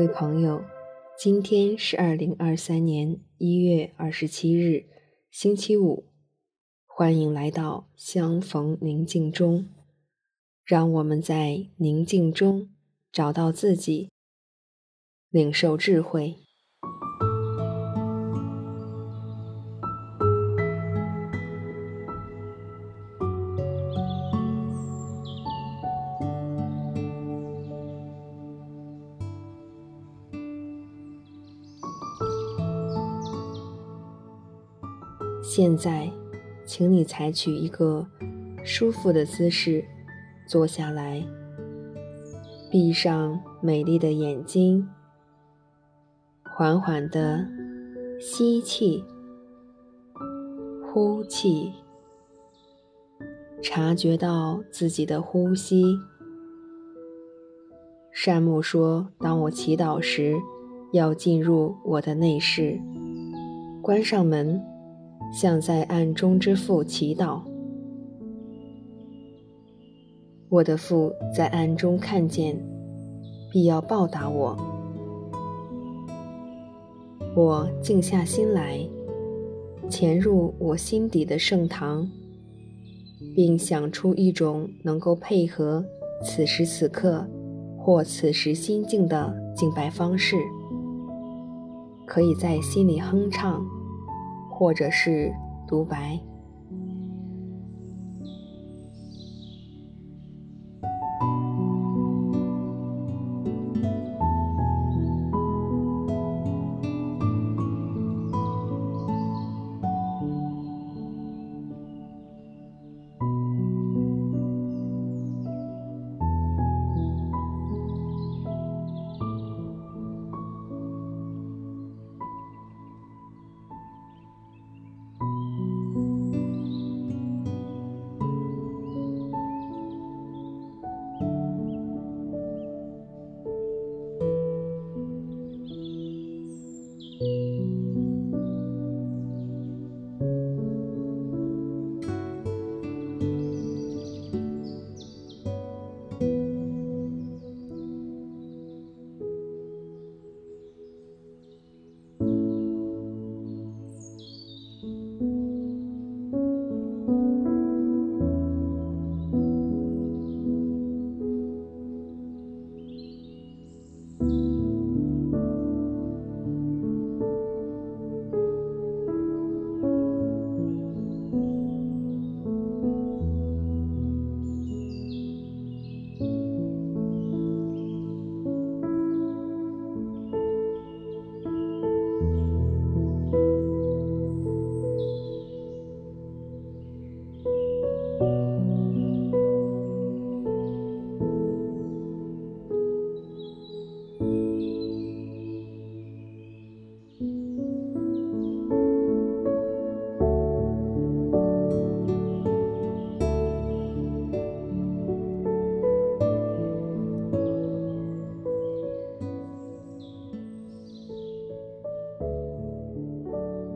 各位朋友，今天是二零二三年一月二十七日，星期五。欢迎来到相逢宁静中，让我们在宁静中找到自己，领受智慧。现在，请你采取一个舒服的姿势，坐下来，闭上美丽的眼睛，缓缓地吸气、呼气，察觉到自己的呼吸。善牧说：“当我祈祷时，要进入我的内室，关上门。”向在暗中之父祈祷，我的父在暗中看见，必要报答我。我静下心来，潜入我心底的圣堂，并想出一种能够配合此时此刻或此时心境的敬拜方式，可以在心里哼唱。或者是独白。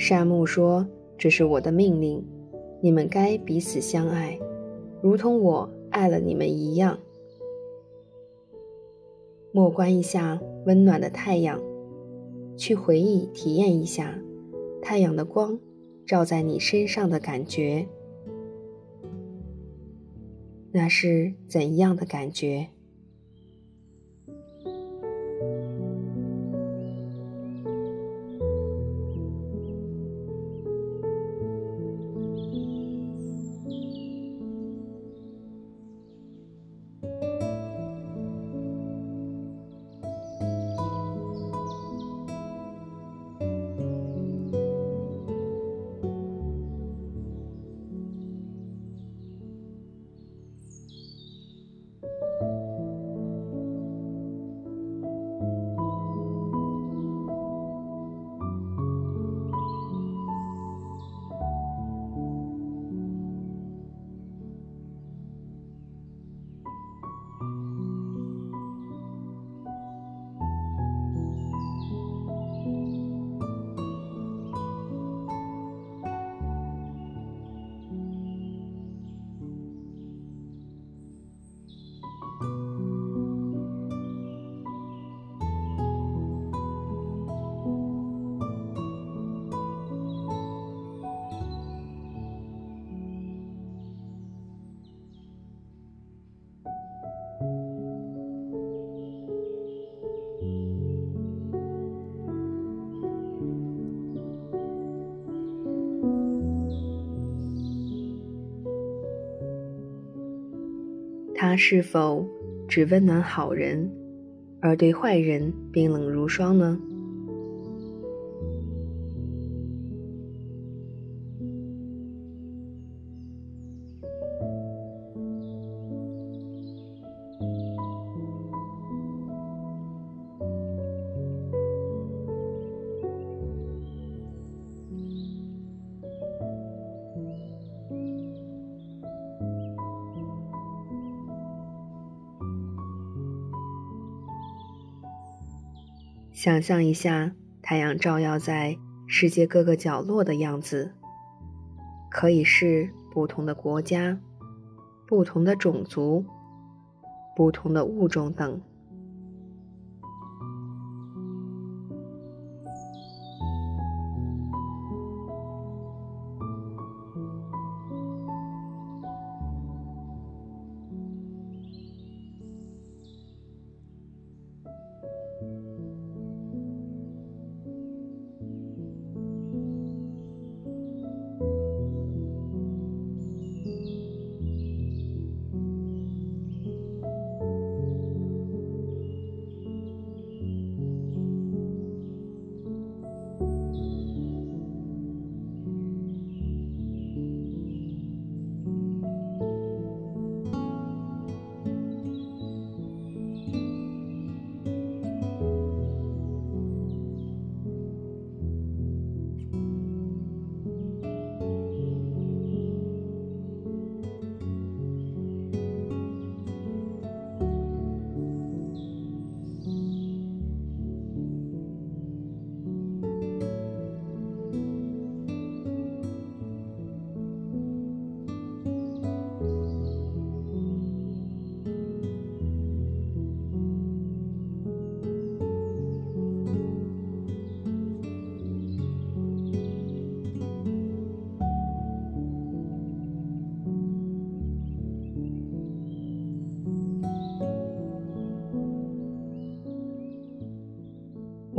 善木说：“这是我的命令，你们该彼此相爱，如同我爱了你们一样。”莫观一下温暖的太阳，去回忆体验一下太阳的光照在你身上的感觉，那是怎样的感觉？它是否只温暖好人，而对坏人冰冷如霜呢？想象一下，太阳照耀在世界各个角落的样子，可以是不同的国家、不同的种族、不同的物种等。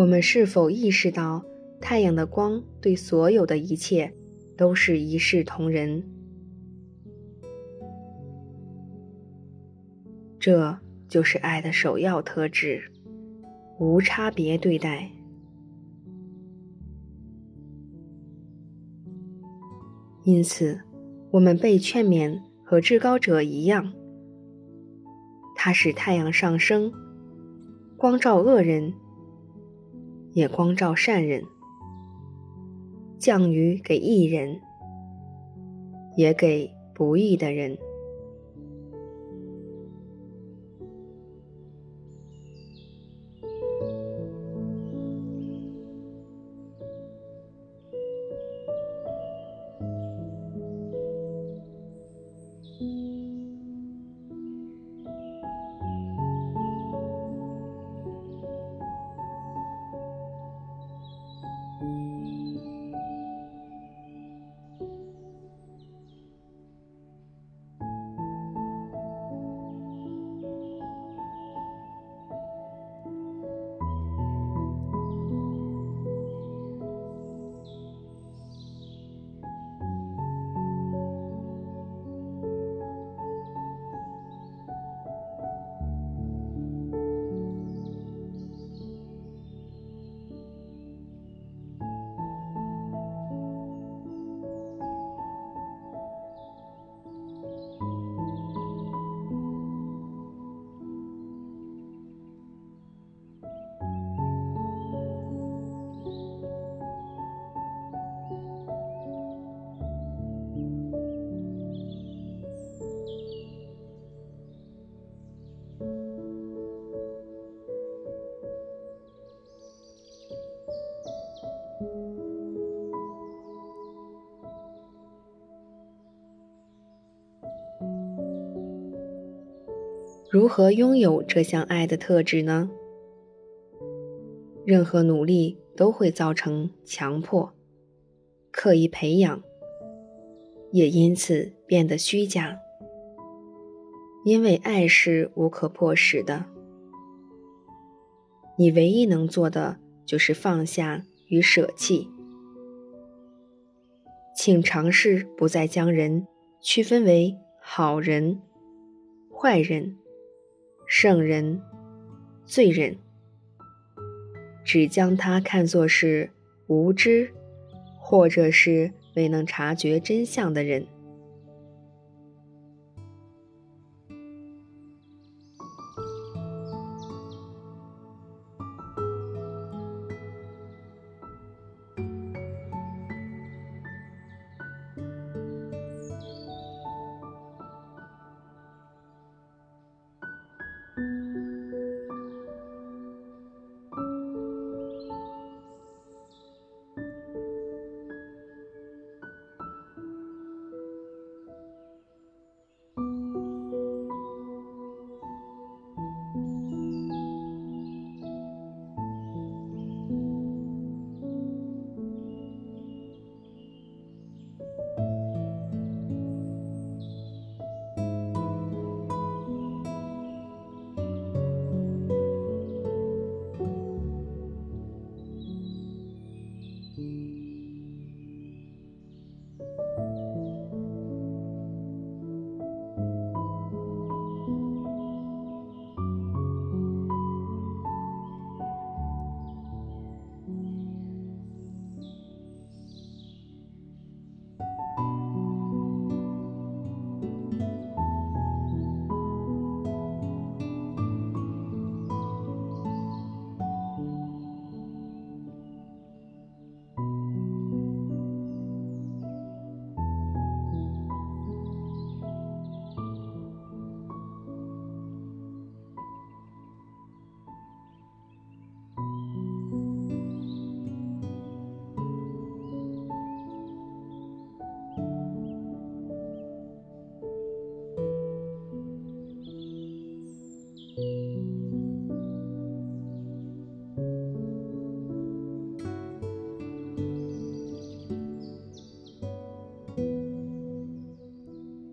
我们是否意识到，太阳的光对所有的一切都是一视同仁？这就是爱的首要特质，无差别对待。因此，我们被劝勉和至高者一样，他使太阳上升，光照恶人。也光照善人，降雨给义人，也给不义的人。如何拥有这项爱的特质呢？任何努力都会造成强迫、刻意培养，也因此变得虚假。因为爱是无可迫使的，你唯一能做的就是放下与舍弃。请尝试不再将人区分为好人、坏人、圣人、罪人，只将他看作是无知，或者是未能察觉真相的人。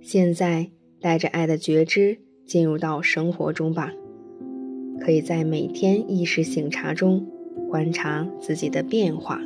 现在带着爱的觉知进入到生活中吧，可以在每天意识醒察中观察自己的变化。